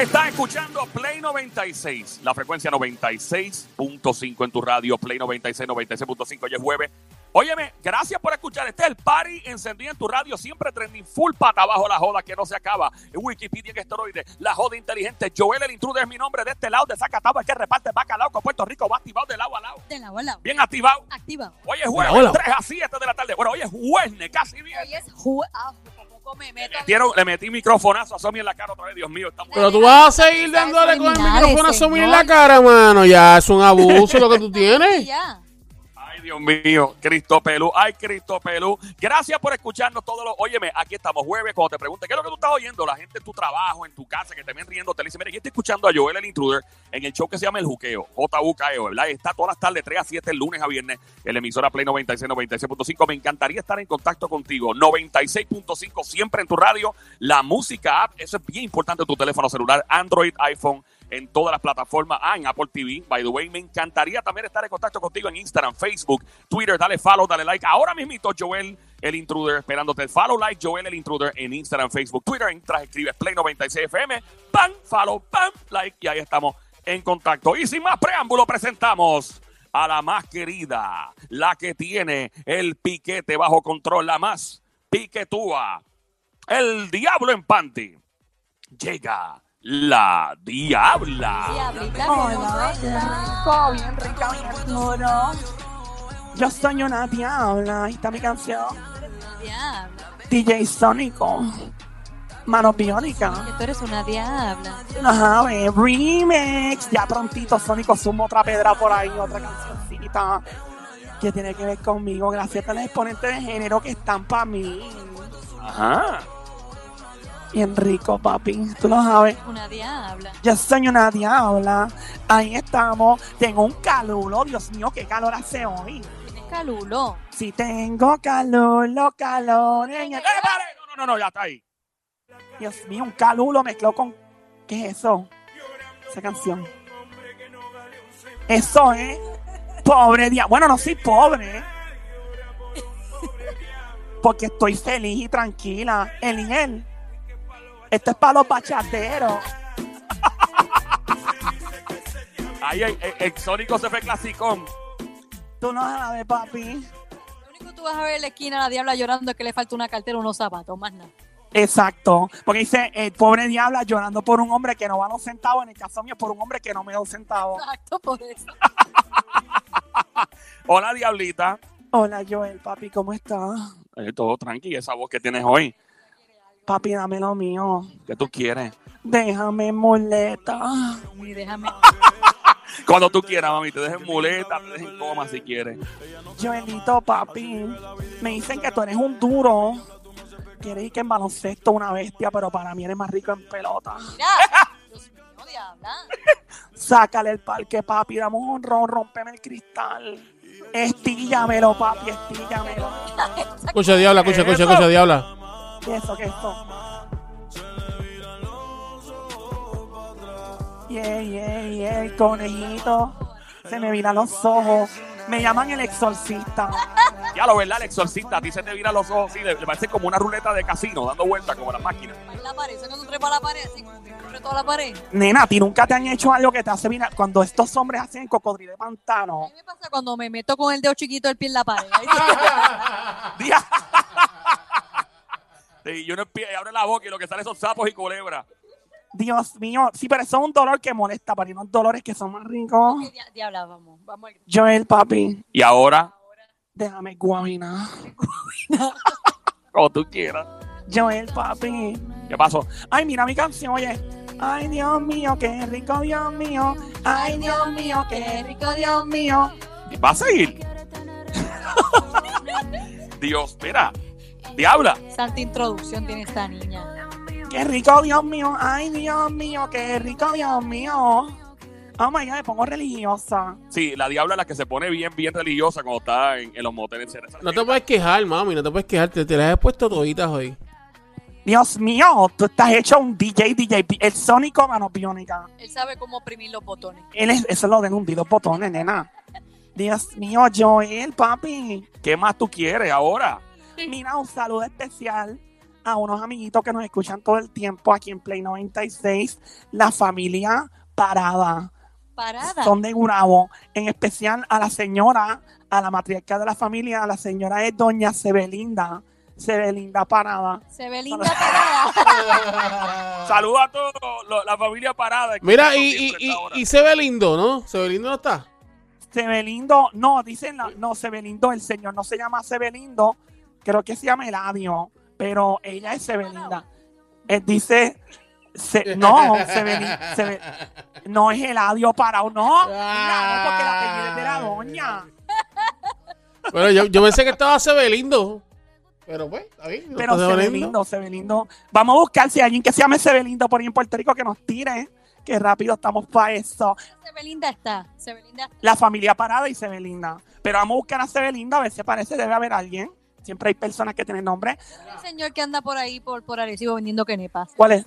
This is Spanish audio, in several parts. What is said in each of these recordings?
Estás escuchando Play 96, la frecuencia 96.5 en tu radio, Play 96, 96.5, hoy es jueves. Óyeme, gracias por escuchar. Este es el party encendido en tu radio, siempre trending full pata abajo la joda que no se acaba. Wikipedia en esteroide, la joda inteligente. Joel el intruder es mi nombre de este lado de Zacatau, el que reparte bacalao con Puerto Rico, va activado de lado a lado. De lado a lado. Bien activado. Activa. Hoy es jueves, Hola, hola. 3 a 7 de la tarde. Bueno, hoy es jueves, casi bien. Hoy es ju por poco me meto. Metieron- le metí microfonazo a Somi en la cara otra vez, Dios mío. Estamos... Pero tú vas a seguir dándole con el micrófono a Somi en la cara, mano. Ya es un abuso lo que tú tienes. Ya. Dios mío, Cristo Pelú, ay, Cristo Pelú. Gracias por escucharnos todos los. Óyeme, aquí estamos jueves. Cuando te pregunte qué es lo que tú estás oyendo, la gente en tu trabajo, en tu casa, que te ven riendo, te dice: Mira, yo estoy escuchando a Joel el Intruder en el show que se llama El Juqueo, JUKEO, ¿verdad? Está todas las tardes, 3 a 7, el lunes a viernes, en la emisora Play 96, 96.5. Me encantaría estar en contacto contigo. 96.5, siempre en tu radio. La música app, eso es bien importante tu teléfono celular, Android, iPhone en todas las plataformas. Ah, en Apple TV, by the way. Me encantaría también estar en contacto contigo en Instagram, Facebook, Twitter. Dale follow, dale like. Ahora mismito, Joel el Intruder, esperándote. Follow, like, Joel el Intruder en Instagram, Facebook, Twitter. Entras, escribes Play 96 FM. Pam, follow, pam, like. Y ahí estamos en contacto. Y sin más preámbulo, presentamos a la más querida, la que tiene el piquete bajo control, la más piquetúa, el diablo en panty. Llega la diabla. Diablita, Hola, que bien rica. Yo soy una diabla, ahí está mi canción. Diabla. DJ Sónico, Manos Que Biónicas. tú eres una diabla. Ajá, ve, remix. Ya prontito Sónico suma otra pedra por ahí, otra cancioncita que tiene que ver conmigo. Gracias a los exponentes de género que están para mí. Ajá. Bien rico, papi. Tú lo sabes. Una diabla. Yo soy una diabla. Ahí estamos. Tengo un calulo. Dios mío, qué calor hace hoy. Tienes calulo. Si tengo calor, los calores. en el- ¡Eh, pare! No, no, no, ya está ahí. Dios mío, un calulo mezcló con. ¿Qué es eso? Esa canción. Eso es. Pobre día. Bueno, no soy pobre. Porque estoy feliz y tranquila. Eliel. Esto es para los bachateros. Ahí el, el, el Sónico se fue clasicón. Tú no sabes, papi. Lo único que tú vas a ver en la esquina a la diabla llorando es que le falta una cartera o unos zapatos, más nada. Exacto. Porque dice, el pobre diabla llorando por un hombre que no va a los centavos. En el caso mío, por un hombre que no me da un centavo. Exacto, por eso. Hola, diablita. Hola, Joel, papi, ¿cómo estás? Eh, todo tranqui, esa voz que tienes hoy. Papi, dame lo mío. ¿Qué tú quieres? Déjame muleta. Y déjame. Cuando tú quieras, mami, te dejen muleta, te dejen coma si quieres. Joelito, papi, me dicen que tú eres un duro. Quieres ir que en baloncesto una bestia, pero para mí eres más rico en pelota. Mira. Dios mío, diabla. Sácale el parque, papi, dame un ron, rompeme el cristal. Estíllamelo, papi, estíllamelo. Escucha, diabla, escucha, escucha, escucha, diabla. ¿Qué es eso? ¿Qué es eso? Yeah, yeah, yeah, el conejito. Se me viran los ojos. Me llaman el exorcista. Ya lo verdad, el exorcista, a ti se te viran los ojos, sí, le, le parece como una ruleta de casino, dando vueltas como las máquinas. En la pared, eso cuando trepa la pared, así toda la pared. Nena, ¿a ti nunca te han hecho algo que te hace virar? Cuando estos hombres hacen cocodrilo de A pantano. mí me pasa cuando me meto con el dedo chiquito del pie en la pared. Sí. Y uno abre la boca y lo que sale son sapos y culebras. Dios mío. Sí, pero eso es un dolor que molesta, pero hay unos dolores que son más ricos. Ok, dia- Diabla, vamos. Vamos al Joel, papi, Y ahora, déjame guabina. como tú quieras. Joel, papi. ¿Qué pasó? Ay, mira mi canción, oye. Ay, Dios mío, qué rico, Dios mío. Ay, Dios mío, qué rico, Dios mío. ¿Va a seguir? Dios, mira, diabla. Santa introducción tiene esta niña. Qué rico, Dios mío. Ay, Dios mío, qué rico, Dios mío. Oh my God, me pongo religiosa. Sí, la diabla es la que se pone bien, bien religiosa cuando está en, en los moteles. No te puedes quejar, mami, no te puedes quejar. Te, te las he puesto toditas hoy. Dios mío, tú estás hecho un DJ, DJ, el sónico mano biónica. Él sabe cómo oprimir los botones. Él es, eso es lo de hundir los botones, nena. Dios mío, Joel, papi. ¿Qué más tú quieres ahora? Mira, un saludo especial a unos amiguitos que nos escuchan todo el tiempo aquí en Play 96, la familia Parada. Parada. Son de Gurabo. En especial a la señora, a la matriarca de la familia, la señora es doña Sebelinda. Sebelinda Parada. Se ve linda parada. Saludos a todos, lo- la familia parada. Mira, y, y, siempre y, esta hora. y se ve lindo, ¿no? Se ve lindo no está. Sebelindo, no, dicen, la- no, Sebelindo, el señor no se llama Sebelindo, creo que se llama Eladio, pero ella es Sebelinda. Él dice, se- no, Sebelin- Sebe- no es Eladio Parado, no, mira, no, porque la apellido es de la doña. Pero yo, yo pensé que estaba se ve lindo. Pero pues, está bien. no Pero Sebelindo, Sebelindo. Vamos a buscar si hay alguien que se llame Sebelindo por ahí en Puerto Rico que nos tire, que rápido estamos para eso. Se ve linda está. Se ve linda. La familia Parada y Sebelinda. Pero vamos a buscar a Sebelinda a ver si parece, debe haber alguien. Siempre hay personas que tienen nombre. Un señor que anda por ahí, por, por Arecibo, vendiendo quenepas. ¿Cuál es?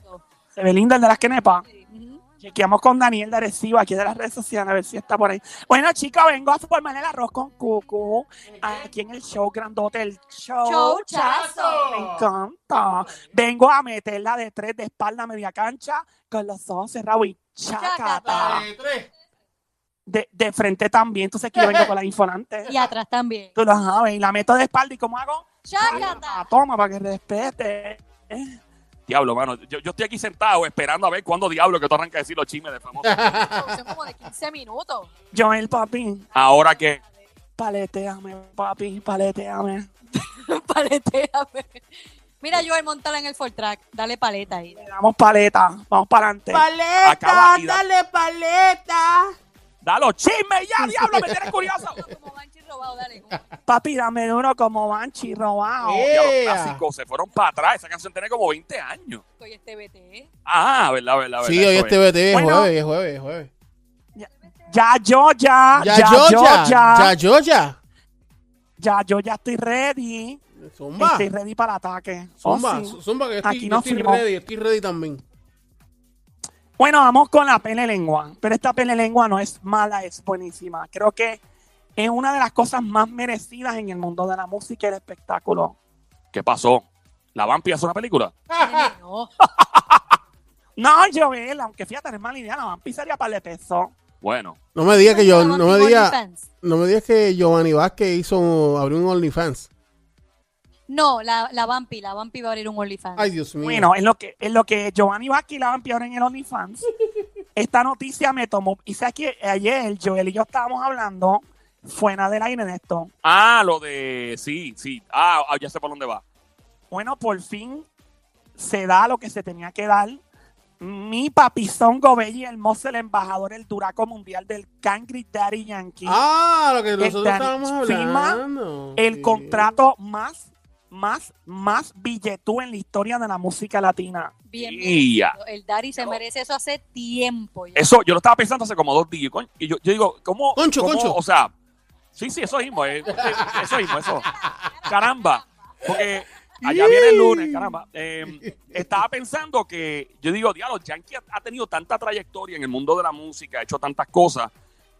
Sebelinda, el de las Quenepas. Ujú. Chequeamos con Daniel de Arecibo, aquí de las redes sociales, a ver si está por ahí. Bueno, chicos, vengo a formar el arroz con cucu aquí en el show grandote, el show. Showchazo. Me encanta. Vengo a meterla de tres de espalda a media cancha con los ojos cerrados y chacata. Chacata. Eh, tres. De, de frente también, entonces que yo vengo con la infonante. Y atrás también. Tú lo sabes, y la meto de espalda y ¿cómo hago? Chácata. Toma, para que respete. Eh. Diablo, mano. Yo, yo estoy aquí sentado esperando a ver cuándo diablo que tú arrancas a decir los chismes de famoso. Son como de 15 minutos. Joel, papi, Ahora que. paleteame, papi, paleteame. Paleteame. Mira, Joel, montala en el Ford Track. Dale paleta ahí. Le damos paleta, vamos para adelante. Paleta, Acaba da- dale paleta. Da los chismes ya, diablo, me tienes curioso. Como Banshee robado, dale. Papi, dame duro como Banchi robado. Eh. Ya los Yeah. clásicos se fueron para atrás. Esa canción tiene como 20 años. Oye, este BT. Ah, verdad, verdad, verdad. Sí, hoy este es. BT es Bueno. jueves, es jueves, es jueves. Ya yo ya, Ya, ya, yo, ya, ya, ya, yo, ya. ya yo ya estoy ready. Zumba, Estoy ready para el ataque. Oh, zumba, sí. zumba, que estoy, Aquí yo no estoy ready, estoy ready también. Bueno, vamos con la pele lengua. Pero esta pele lengua no es mala, es buenísima. Creo que es una de las cosas más merecidas en el mundo de la música y el espectáculo. ¿Qué pasó? ¿La Vampi hace una película? No. No, Joel, aunque fíjate, no es mala idea, la van sería para el peso. Bueno, No me digas que yo, no me digas, no me digas que Giovanni Vázquez hizo, abrió un OnlyFans. No, la, la Vampi. La Vampi va a abrir un OnlyFans. Ay, Dios mío. Bueno, en lo que, en lo que Giovanni Vázquez la van ahora en el OnlyFans, esta noticia me tomó. Y sé que ayer Joel y yo estábamos hablando fuera del aire de esto. Ah, lo de. Sí, sí. Ah, ah, ya sé por dónde va. Bueno, por fin se da lo que se tenía que dar. Mi papizón Gobelli hermoso, el embajador, el duraco mundial del Cangri Daddy Yankee. Ah, lo que nosotros estábamos firma hablando. el Sí. contrato más, más, más billetú en la historia de la música latina. Bien, Y ya. merecido. El Dari se merece eso hace tiempo. ya. Eso, yo lo estaba pensando hace como dos días. Y yo, yo digo, ¿cómo? Concho, cómo- concho. O sea, sí, sí, eso mismo. eh, eso mismo, eso. Caramba. Porque allá viene el lunes, caramba. Eh, estaba pensando que, yo digo, diablo, Yankee ha tenido tanta trayectoria en el mundo de la música, ha hecho tantas cosas.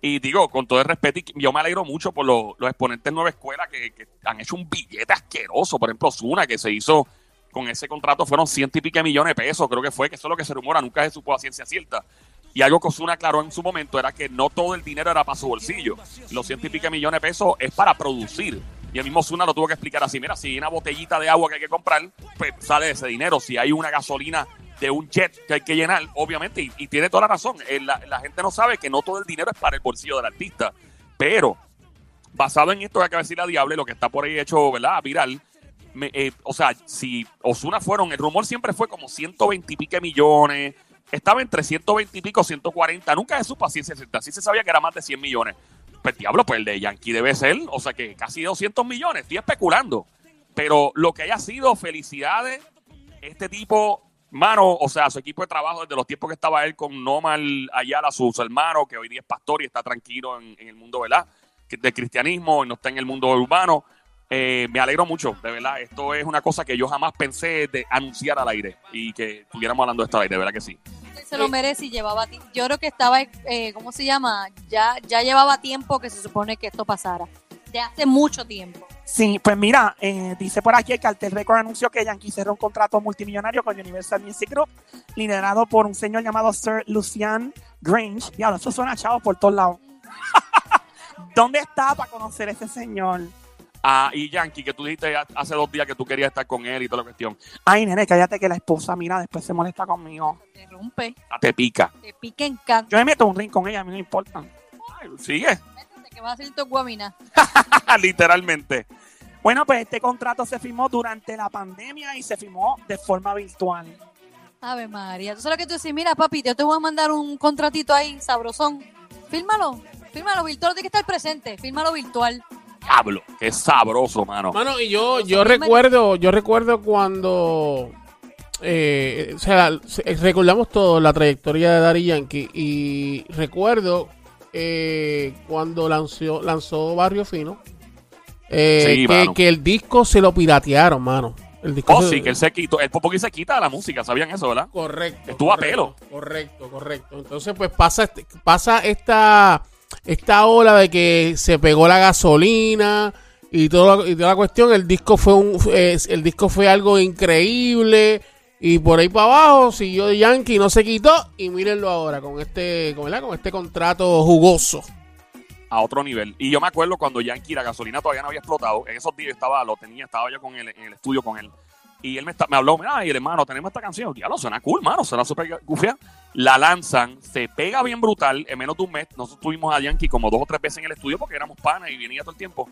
Y digo, con todo el respeto, y yo me alegro mucho por los, exponentes Nueva Escuela que, han hecho un billete asqueroso. Por ejemplo, Zuna, que se hizo con ese contrato, fueron ciento y pico millones de pesos, creo que fue, que eso es lo que se rumora, nunca se supo a ciencia cierta. Y algo que Ozuna aclaró en su momento era que no todo el dinero era para su bolsillo. Los ciento y pico millones de pesos es para producir. Y el mismo Ozuna lo tuvo que explicar así. Mira, si hay una botellita de agua que hay que comprar, pues sale ese dinero. Si hay una gasolina de un jet que hay que llenar, obviamente, y, tiene toda la razón. Eh, La, gente no sabe que no todo el dinero es para el bolsillo del artista. Pero, basado en esto que acaba de decir la Diable, lo que está por ahí hecho, ¿verdad? Viral. me- eh, o sea, si Osuna fueron, el rumor siempre fue como 120 y pico millones. Estaba entre 120 y pico, 140. Nunca se supo a ciencia cierta. Sí se sabía que era más de 100 millones. Pues diablo, pues el de Yankee debe ser, o sea que casi 200 millones. Estoy especulando. Pero lo que haya sido, felicidades. Este tipo, mano, o sea, su equipo de trabajo desde los tiempos que estaba él con Nomal Ayala, sus hermanos, que hoy día es pastor y está tranquilo en, el mundo, ¿verdad? Del cristianismo y no está en el mundo urbano. Eh, me alegro mucho, de verdad. Esto es una cosa que yo jamás pensé de anunciar al aire y que estuviéramos hablando de esto al aire, de verdad que sí. se lo merece y llevaba yo creo que estaba eh, ¿cómo se llama? Ya ya llevaba tiempo que se supone que esto pasara. De hace mucho tiempo. Sí, pues mira, eh, dice por aquí que Cartel Record anunció que Yankee cerró un contrato multimillonario con Universal Music Group, liderado por un señor llamado Sir Lucian Grange. Ya, eso suena chavo por todos lados. ¿Dónde está para conocer a ese señor? Ah, y Yankee, que tú dijiste hace dos días que tú querías estar con él y toda la cuestión. Ay, nene, cállate que la esposa, mira, después se molesta conmigo. Te rompe, Ah, Te pica. te pica en canto. Yo me meto un ring con ella, a mí no me importa. Ay, sigue. Que vas a hacer tu guamina. Literalmente. Bueno, pues este contrato se firmó durante la pandemia y se firmó de forma virtual. Ave María. Tú sabes lo que tú dices, mira, papi, yo te voy a mandar un contratito ahí, sabrosón. Fírmalo, fírmalo virtual, tiene que estar presente, fírmalo virtual. Diablo, qué sabroso, mano. Mano, y yo, yo recuerdo, yo recuerdo cuando eh, o sea, se- recordamos todo la trayectoria de Daddy Yankee y recuerdo eh, cuando lanzó, lanzó Barrio Fino eh, Sí, que, que el disco se lo piratearon, mano. El disco Oh, se- sí, que él se quitó. El poco que se quita de la música, ¿sabían eso, verdad? Correcto. Estuvo a pelo. Correcto, correcto. Entonces, pues pasa, este- pasa esta, esta ola de que se pegó la gasolina y, todo, y toda la cuestión. El disco fue un, eh, el disco fue algo increíble. Y por ahí para abajo siguió Yankee, no se quitó. Y mírenlo ahora con este, con, este contrato jugoso. A otro nivel. Y yo me acuerdo cuando Yankee la gasolina todavía no había explotado. En esos días estaba, lo tenía, estaba yo con él en el estudio con él. Y él me, está- me habló, mira, y el hermano, tenemos esta canción. Diablo, suena cool, mano, suena súper gufia. La lanzan, se pega bien brutal. En menos de un mes, nosotros tuvimos a Yankee como dos o tres veces en el estudio porque éramos panas y venía todo el tiempo.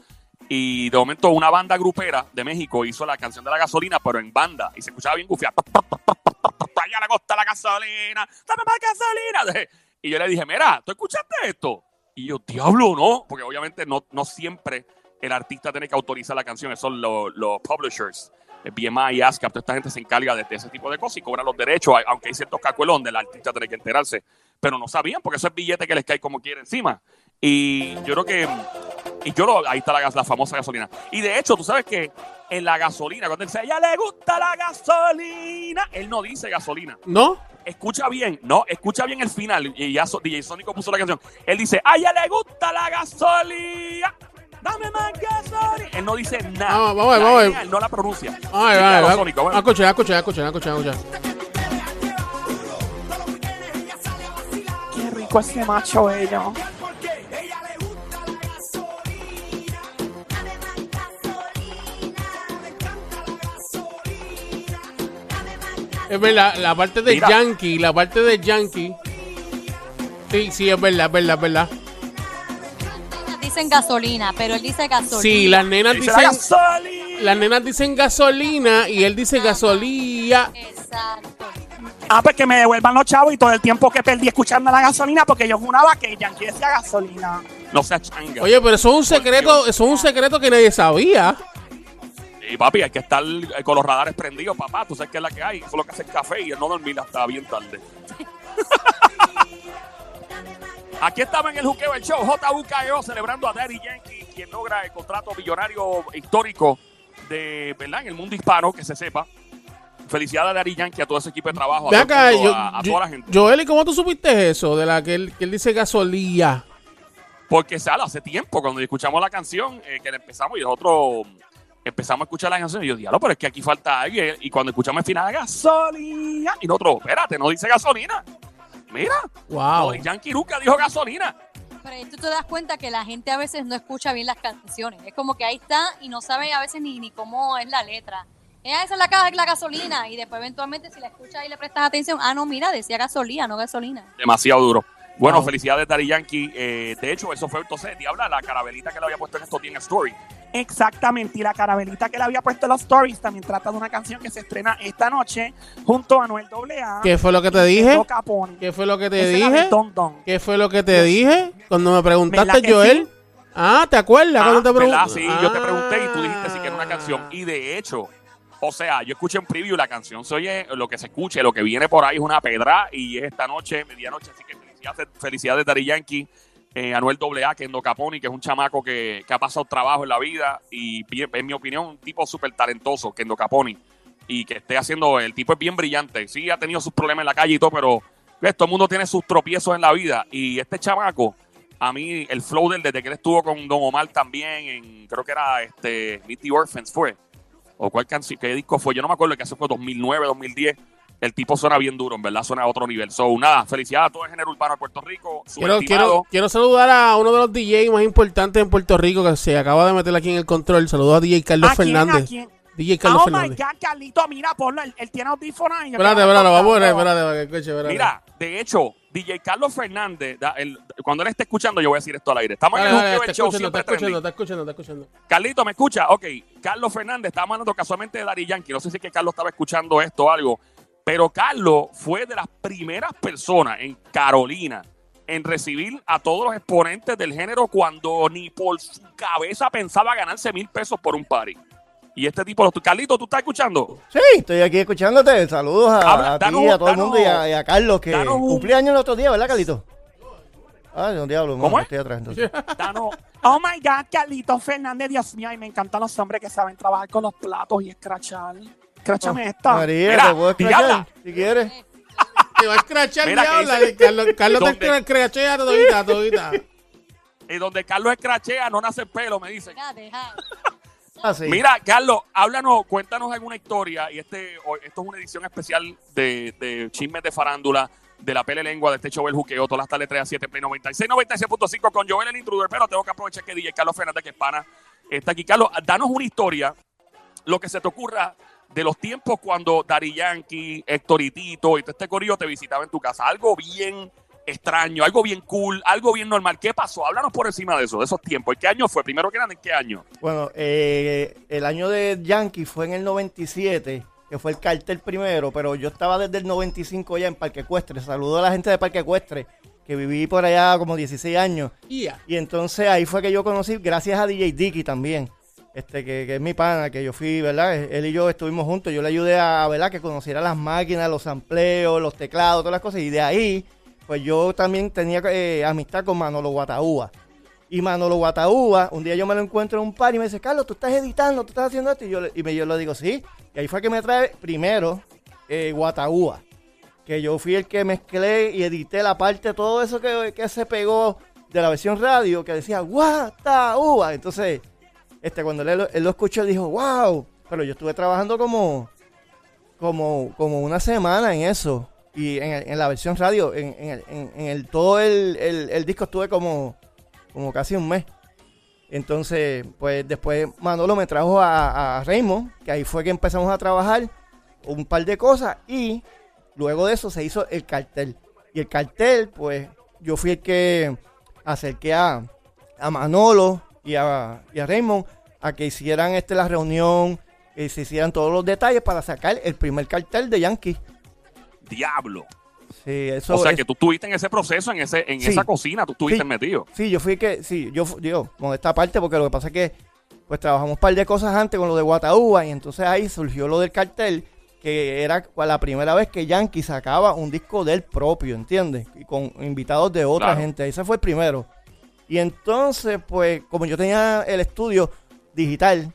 Y de momento una banda grupera de México hizo la canción de la gasolina, pero en banda. Y se escuchaba bien gufia. Allá la costa la gasolina, más gasolina. Y yo le dije, mira, ¿tú escuchaste esto? Y yo, diablo, no. Porque obviamente no, no siempre el artista tiene que autorizar la canción. Esos son los, los publishers. El BMI, ASCAP, toda esta gente se encarga de, ese tipo de cosas y cobran los derechos, aunque hay ciertos cacuelos donde el artista tiene que enterarse. Pero no sabían, porque eso es billete que les cae como quiere encima. Y yo creo que. Y yo lo, ahí está la, la famosa gasolina. Y de hecho, tú sabes que en la gasolina, cuando él dice, a ella le gusta la gasolina, él no dice gasolina. ¿No? Escucha bien, no, escucha bien el final. Y ya so- DJ Sónico puso la canción. Él dice, a ella le gusta la gasolina. Dame más gasolina. Él no dice nada. Vamos, vamos a ver, vamos a ver. Él no la pronuncia. Ay, Sí, ay, claro, ay, Sónico, a bueno. escuchar, a escuchar, a escuchar, a escuchar, a escuchar. Qué rico ese macho ello. Es verdad, la parte de Mira. Yankee, la parte de Yankee. Sí, sí, es verdad, es verdad, es verdad. Dicen gasolina, pero él dice gasolina. Sí, las nenas Dice la dicen, gasolina. las nenas dicen gasolina y él dice gasolía. Exacto. Ah, pues que me devuelvan los chavos y todo el tiempo que perdí escuchando la gasolina porque yo juraba que Yankee decía gasolina. No seas changa. Oye, pero eso es un secreto, eso es un secreto que nadie sabía. Y papi, hay que estar con los radares prendidos, papá. Tú sabes que es la que hay. Eso es lo que hace el café y el no dormir hasta bien tarde. Aquí estaba en el Juqueo el Show, JUKEO, celebrando a Daddy Yankee, quien logra el contrato millonario histórico de, ¿verdad? En el mundo hispano, que se sepa. Felicidades a Daddy Yankee, a todo ese equipo de trabajo, a, todo acá, yo, a, a yo- toda la gente. Joel, ¿y cómo tú supiste eso? De la que él, que él dice gasolía. Porque sale hace tiempo, cuando escuchamos la canción, eh, que la empezamos y nosotros empezamos a escuchar la canción y yo, diablo, pero es que aquí falta alguien. Y cuando escuchamos el final, gasolina. Y nosotros, espérate, no dice gasolina. Mira, Wow. no, Yankee nunca dijo gasolina. Pero ahí tú te das cuenta que la gente a veces no escucha bien las canciones. Es como que ahí está y no sabe a veces ni, ni cómo es la letra. Eh, esa es la caja de la gasolina. Y después eventualmente si la escuchas y le prestas atención, ah, no, mira, decía gasolina, no gasolina. Demasiado duro. Bueno, Wow. felicidades, Daddy Yankee. Eh, de hecho, eso fue entonces, Diabla, la carabelita que le había puesto en días en Story. Exactamente, y la carabelita que le había puesto en los stories también trata de una canción que se estrena esta noche junto a Anuel AA. ¿Qué fue lo que te dije? ¿Qué fue lo que te dije? Don Don. ¿Qué fue lo que te dije? Cuando me preguntaste, ¿Verdad que Joel. sí? Ah, ¿te acuerdas? Ah, cuando te ¿verdad? pregunté. Sí, yo te pregunté y tú dijiste si que era una canción. Y de hecho, o sea, yo escuché en preview la canción, se oye lo que se escuche, lo que viene por ahí es una pedra y es esta noche, medianoche, así que felicidades, felicidades Daddy Yankee, eh, Anuel AA, que es Caponi, que es un chamaco que, que ha pasado trabajo en la vida y en mi opinión un tipo súper talentoso, que Endo Caponi, y que esté haciendo, el tipo es bien brillante, sí ha tenido sus problemas en la calle y todo, pero ves, todo el mundo tiene sus tropiezos en la vida y este chamaco A mí, el flow del desde que él estuvo con Don Omar también, en, creo que era este, Meet the Orphans, fue. O cuál canción, qué disco fue. Yo no me acuerdo que hace fue 2009, 2010. El tipo suena bien duro, en verdad, suena a otro nivel. So, nada, felicidades a todo el género urbano de Puerto Rico. Quiero, subestimado. quiero, quiero saludar a uno de los DJ más importantes en Puerto Rico que se acaba de meter aquí en el control. Saludos a DJ Carlos ¿A quién? ¿A Fernández. quién? DJ Carlos oh my Fernández. God, Carlito, mira, ponlo. Él, él tiene audífonos. Espérate, espérate, vamos a ver, espérate, para que escuche, espérate. Mira, de hecho, DJ Carlos Fernández, da- el- cuando él esté escuchando, yo voy a decir esto al aire. Estamos Dale, en el dale, Show, escuchando, está escuchando, está escuchando, está escuchando. Carlito, ¿me escucha? Ok, Carlos Fernández, estábamos hablando casualmente de Dari Yankee. No sé si es que Carlos estaba escuchando esto o algo, pero Carlos fue de las primeras personas en Carolina en recibir a todos los exponentes del género cuando ni por su cabeza pensaba ganarse mil pesos por un party. Y este tipo, Carlito, ¿tú estás escuchando? Sí, estoy aquí escuchándote. Saludos a, Habla, a ti, danos- a todo el mundo y a, y a Carlos, que un- cumplí años el otro día, ¿verdad, Carlito? Ah, no, diablo, ¿Cómo es? estoy atrás entonces. Danos- Oh my God, Carlito Fernández, Dios mío, y me encantan los hombres que saben trabajar con los platos y escrachar. Escráchame esta. María, Mira, te puedo diabla. escrachar si quieres. Te va a escrachar, Mira, que diabla. dice- Carlos, Carlos te ¿Dónde? escrachea todita, todita. Y donde Carlos escrachea, no nace pelo, me dicen. Deja, deja. Ah, sí. Mira, Carlos, háblanos, cuéntanos alguna historia. Y este, hoy- esto es una edición especial de, de chismes de farándula, de la pele lengua, de este show El Juqueo, todas las tardes 3 a 7, Play 96, 96.5 con Joel el Intruder. Pero tengo que aprovechar que DJ Carlos Fernández, que es pana, está aquí. Carlos, danos una historia, lo que se te ocurra de los tiempos cuando Dari Yankee, Héctor y Tito y todo este corillo te visitaba en tu casa. Algo bien extraño, algo bien cool, algo bien normal. ¿Qué pasó? Háblanos por encima de eso, de esos tiempos. ¿En qué año fue? Primero que nada, ¿en qué año? Bueno, eh, el año de Yankee fue en el 97, que fue el cartel primero, pero yo estaba desde el 95 ya en Parque Ecuestre. Saludo a la gente de Parque Ecuestre, que viví por allá como 16 años. Ya. Y entonces ahí fue que yo conocí, gracias a DJ Dicky también, este que, que es mi pana, que yo fui, ¿verdad? Él y yo estuvimos juntos, yo le ayudé a, ¿verdad? Que conociera las máquinas, los amplios, los teclados, todas las cosas. Y de ahí, pues yo también tenía eh, amistad con Manolo Guataúba. Y Manolo Guataúba, un día yo me lo encuentro en un par y me dice, Carlos, tú estás editando, tú estás haciendo esto. Y yo, y me, yo le digo, sí. Y ahí fue que me trae primero eh. Que yo fui el que mezclé y edité la parte, todo eso que, que se pegó de la versión radio, que decía Guataúba. Entonces, este, cuando él, lo escuchó, dijo, wow. Pero yo estuve trabajando como, como, como una semana en eso. Y en, la versión radio, en, el, todo el, disco estuve como, como casi un mes. Entonces, pues después Manolo me trajo a, a Raymond, que ahí fue que empezamos a trabajar un par de cosas y luego de eso se hizo el cartel. Y el cartel, pues yo fui el que acerqué a Manolo y a, y a Raymond a que hicieran este la reunión y se hicieran todos los detalles para sacar el primer cartel de Yankee. Diablo. Sí, eso O sea, es- que tú estuviste en ese proceso, en ese en Sí. esa cocina, tú estuviste Sí. metido. Sí, yo fui que, sí, yo, digo, con esta parte, porque lo que pasa es que, pues trabajamos un par de cosas antes con lo de Guataúba, y entonces ahí surgió lo del cartel, que era la primera vez que Yankee sacaba un disco del propio, ¿entiendes? Y con invitados de otra Claro. gente, ese fue el primero. Y entonces, pues, como yo tenía el estudio digital,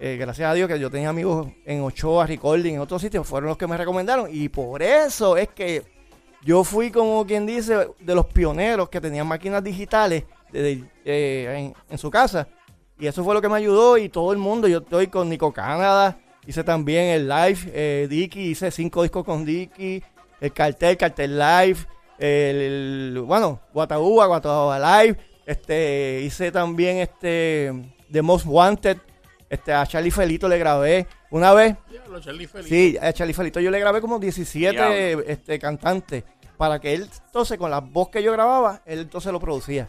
eh, gracias a Dios que yo tenía amigos en Ochoa, Recording, en otros sitios, fueron los que me recomendaron, y por eso es que yo fui como quien dice de los pioneros que tenían máquinas digitales eh, en, su casa. Y eso fue lo que me ayudó y todo el mundo. Yo estoy con Nico Canadá, hice también el live, eh, Dicky, hice cinco discos con Dicky, el cartel, cartel live, el, el- bueno, Guataúba, Guataúba live, este, hice también este The Most Wanted, este, a Charlie Felito le grabé una vez. Diablo, Charlie Feliz. Sí, a Charlie Felito yo le grabé como 17 Diablo. este, cantantes para que él, entonces, con la voz que yo grababa, él entonces lo producía.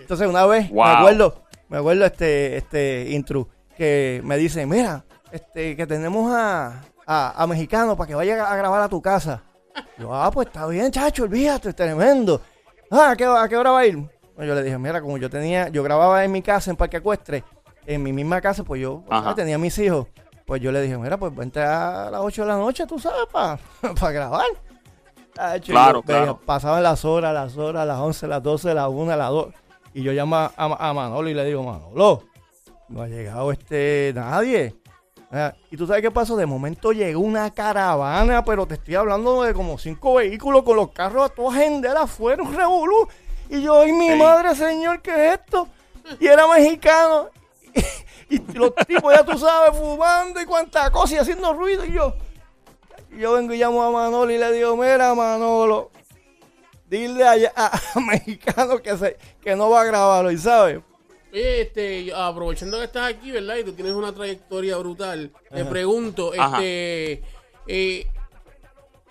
Entonces, una vez, Wow. me acuerdo, me acuerdo este, este intro, que me dice, mira, este, que tenemos a, a, a mexicano para que vaya a grabar a tu casa. Yo, ah, pues está bien, chacho, olvídate, es tremendo. Ah, ¿a qué, a qué hora va a ir? Yo le dije, mira, como yo tenía, yo grababa en mi casa en Parque Ecuestre, en mi misma casa, pues yo Ajá. tenía mis hijos. Pues yo le dije, mira, pues vente a las 8 de la noche, tú sabes, para grabar. Tacho, y Claro, yo claro. Pasaban las horas, las horas, las 11, las 12, las 1, las 2. Y yo llamo a, a- Manolo y le digo, Manolo, no ha llegado este nadie. Ah, Y tú sabes qué pasó, de momento llegó una caravana, pero te estoy hablando de como cinco vehículos con los carros a toda agenda afuera, un revolú. Y yo, ¡ay, mi Ey. madre, señor, qué es esto! Y era mexicano. Y, los tipos, ya tú sabes, fumando y cuánta cosa y haciendo ruido. Y yo, y yo vengo y llamo a Manolo y le digo, mira, Manolo, dile allá a, a mexicano que, se, que no va a grabarlo, ¿y sabes? Oye, este, aprovechando que estás aquí, ¿verdad? Y tú tienes una trayectoria brutal. Te Ajá. pregunto, Ajá. este, eh,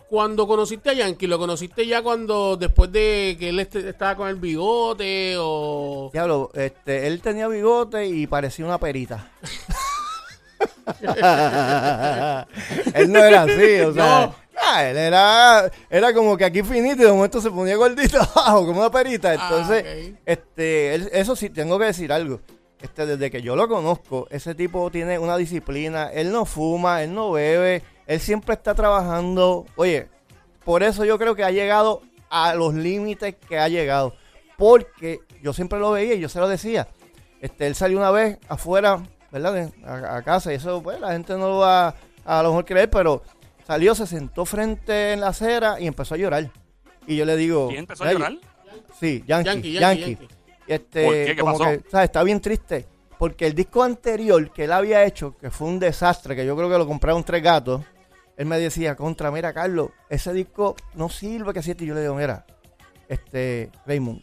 cuando conociste a Yankee, ¿lo conociste ya cuando, después de que él este- estaba con el bigote o...? Diablo, este, él tenía bigote y parecía una perita. él no era así, o sea. No. ah, él era, era como que aquí finito y de momento se ponía gordito abajo, como una perita. Entonces, Ah, ok. este, él- eso sí, tengo que decir algo. Este, desde que yo lo conozco, ese tipo tiene una disciplina. Él no fuma, él no bebe, él siempre está trabajando. Oye, por eso yo creo que ha llegado a los límites que ha llegado. Porque yo siempre lo veía y yo se lo decía. Este, él salió una vez afuera, ¿verdad? De- A, a casa y eso, pues la gente no lo va a, a lo mejor creer, pero salió, se sentó frente en la acera y empezó a llorar. Y yo le digo... ¿Quién empezó a "Oye, llorar? Sí, Yankee, Yankee, Yankee. Yankee, Yankee. Este, ¿Por qué? ¿Qué como pasó? que, ¿sabes? Está bien triste. Porque el disco anterior que él había hecho, que fue un desastre, que yo creo que lo compraron tres gatos, él me decía, contra, mira, Carlos, ese disco no sirve que siete. Y yo le digo, mira, este, Raymond,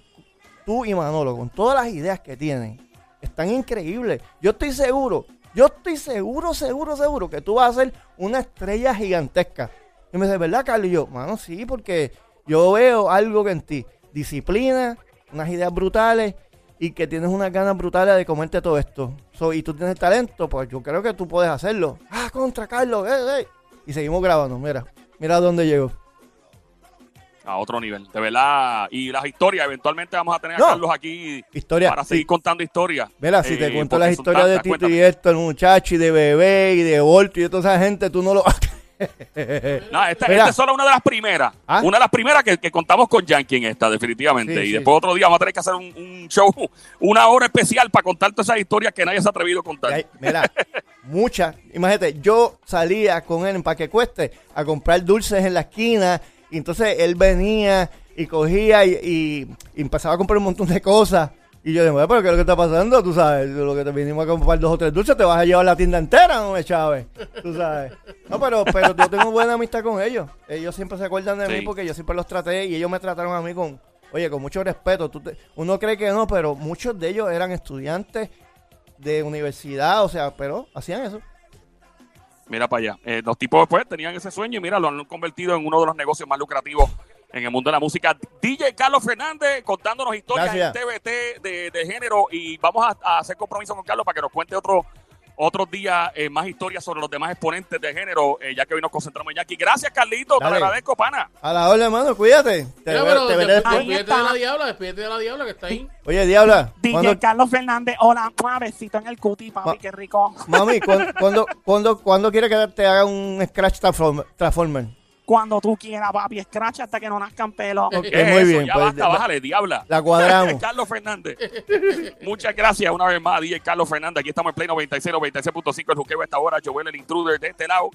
tú y Manolo, con todas las ideas que tienen, están increíbles. Yo estoy seguro, yo estoy seguro, seguro, seguro que tú vas a ser una estrella gigantesca. Y me dice, ¿verdad, Carlos? Y yo, mano, sí, porque yo veo algo que en ti, disciplina, unas ideas brutales y que tienes unas ganas brutales de comerte todo esto. So, y tú tienes talento, pues yo creo que tú puedes hacerlo. Ah, contra Carlos, eh, eh. Y seguimos grabando, mira, mira dónde llegó. A otro nivel, de verdad. Y las historias, eventualmente vamos a tener No. a Carlos aquí Historia. para seguir contando historias. Mira, si Eh, te cuento porque las historias de tantas, cuéntame. y esto, el muchacho, y de bebé, y de Volto, y de toda esa gente, tú no lo... No, esta, es solo una de las primeras. ¿Ah? Una de las primeras que, que contamos con Yankee en esta, definitivamente. Sí, y sí. después otro día vamos a tener que hacer un, un show, una hora especial para contar todas esas historias que nadie se ha atrevido a contar. Hay- mira, muchas. Imagínate, yo salía con él en Paque Cueste a comprar dulces en la esquina. Y entonces él venía y cogía y, y- y empezaba a comprar un montón de cosas. Y yo "Bueno, pero ¿qué es lo que está pasando? Tú sabes, lo que te vinimos a comprar dos o tres dulces, te vas a llevar la tienda entera, no me Chávez. Tú sabes. No, pero, pero yo tengo buena amistad con ellos. Ellos siempre se acuerdan de Sí. mí porque yo siempre los traté y ellos me trataron a mí con, oye, con mucho respeto. Tú te- uno cree que no, pero muchos de ellos eran estudiantes de universidad, o sea, pero hacían eso. Mira para allá. Eh, los tipos después tenían ese sueño y mira, lo han convertido en uno de los negocios más lucrativos en el mundo de la música. DJ Carlos Fernández contándonos historias Gracias. en TVT de, de género y vamos a, a hacer compromiso con Carlos para que nos cuente otro otros días eh, más historias sobre los demás exponentes de género, eh, ya que hoy nos concentramos en Jackie. Gracias, Carlito, te Dale. lo agradezco, pana. A la hora, hermano, cuídate. Te, Mira, te veré después- despídete está. de la diabla, despídete de la diabla que está ahí. Oye, Diabla, DJ ¿cuándo- Carlos Fernández, hola, un besito en el cuti, papi, Ma- qué rico. mami, ¿cuándo, cuándo, cuándo, cuándo quieres que te haga un Scratch Transformer? Cuando tú quieras, papi, scratch hasta que no nazcan pelos. Ok, ¿Qué es muy eso? bien, Ya pues, basta, la- bájale, diabla. La cuadramos. Carlos Fernández. Muchas gracias una vez más, DJ Carlos Fernández. Aquí estamos en Play 96, 96.5, el juqueo a esta hora. Joel, el intruder de este lado.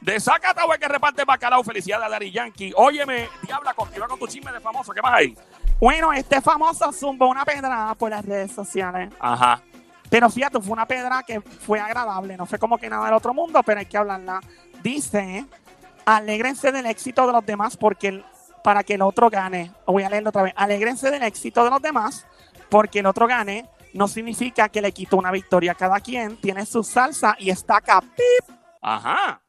De Zacatau, el que reparte bacalao. Felicidades a Dari Yankee. Óyeme, Diabla, continúa con tu chisme de famoso. ¿Qué más hay? Bueno, este famoso zumbó una pedrada por las redes sociales. Ajá. Pero fíjate, fue una pedra que fue agradable, no fue como que nada del otro mundo, pero hay que hablarla. Dice, alégrense del éxito de los demás porque el- para que el otro gane. Voy a leerlo otra vez. Alégrense del éxito de los demás porque el otro gane no significa que le quito una victoria. Cada quien tiene su salsa y está acá. ¡Pip! Ajá.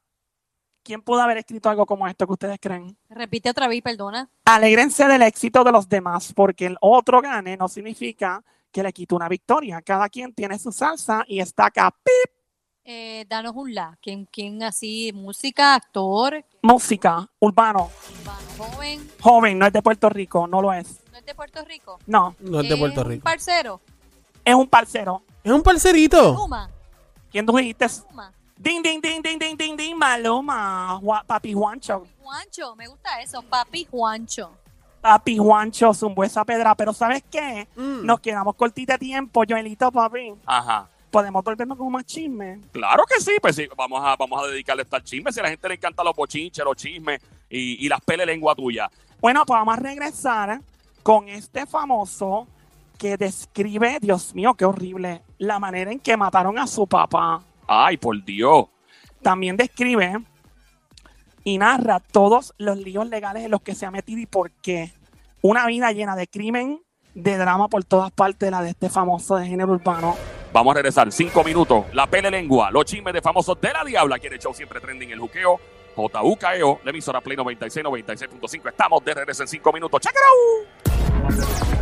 ¿Quién pudo haber escrito algo como esto que ustedes creen? Repite otra vez, perdona. Alégrense del éxito de los demás porque el otro gane no significa que le quito una victoria. Cada quien tiene su salsa y está acá. ¡Pip! Eh, danos un la. ¿Quién, quién así? Música, actor, Música, urbano, urbano, joven. joven, no es de Puerto Rico, no lo es. ¿No es de Puerto Rico? No, No es de Eh, Puerto Un Rico. parcero. es un parcero. Es un parcerito. Luma. ¿Quién tú dijiste? Luma. Ding, ding, ding, ding, ding, ding, ding, Maluma. Papi Juancho. Juancho, me gusta eso. Papi Juancho. Papi Juancho, zumbó esa pedra. Pero ¿sabes qué? Mm. Nos quedamos cortita de tiempo, Joelito, papi. Ajá. Podemos volvernos con más chisme. Claro que sí, pues sí, vamos a, vamos a dedicarle a estar chisme. Si a la gente le encanta los bochinches, los chismes y, y las pele lengua tuya. Bueno, pues vamos a regresar con este famoso que describe, Dios mío, qué horrible, la manera en que mataron a su papá. Ay, por Dios. También describe y narra todos los líos legales en los que se ha metido y por qué. Una vida llena de crimen, de drama por todas partes, la de este famoso de género urbano. Vamos a regresar. Cinco minutos. La pele lengua. Los chismes de famosos de la diabla. Quiere show siempre trending el juqueo. JUKEO, la emisora Play 96, 96.5. Estamos de regreso en cinco minutos. ¡Check it out!